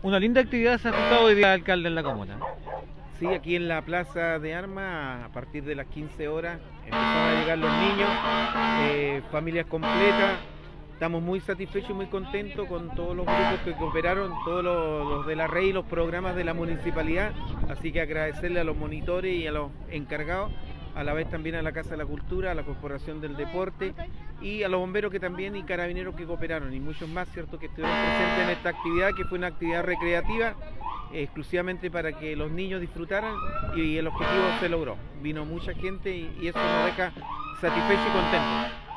Una linda actividad se ha ajustado hoy día alcalde en la comuna. Sí, aquí en la Plaza de Armas, a partir de las 15 horas, empezaron a llegar los niños, eh, familias completas. Estamos muy satisfechos y muy contentos con todos los grupos que cooperaron, todos los, los de la REI, los programas de la municipalidad. Así que agradecerle a los monitores y a los encargados a la vez también a la Casa de la Cultura, a la Corporación del Deporte y a los bomberos que también y carabineros que cooperaron y muchos más, ¿cierto?, que estuvieron presentes en esta actividad que fue una actividad recreativa exclusivamente para que los niños disfrutaran y el objetivo se logró. Vino mucha gente y, y eso nos deja satisfechos y contentos.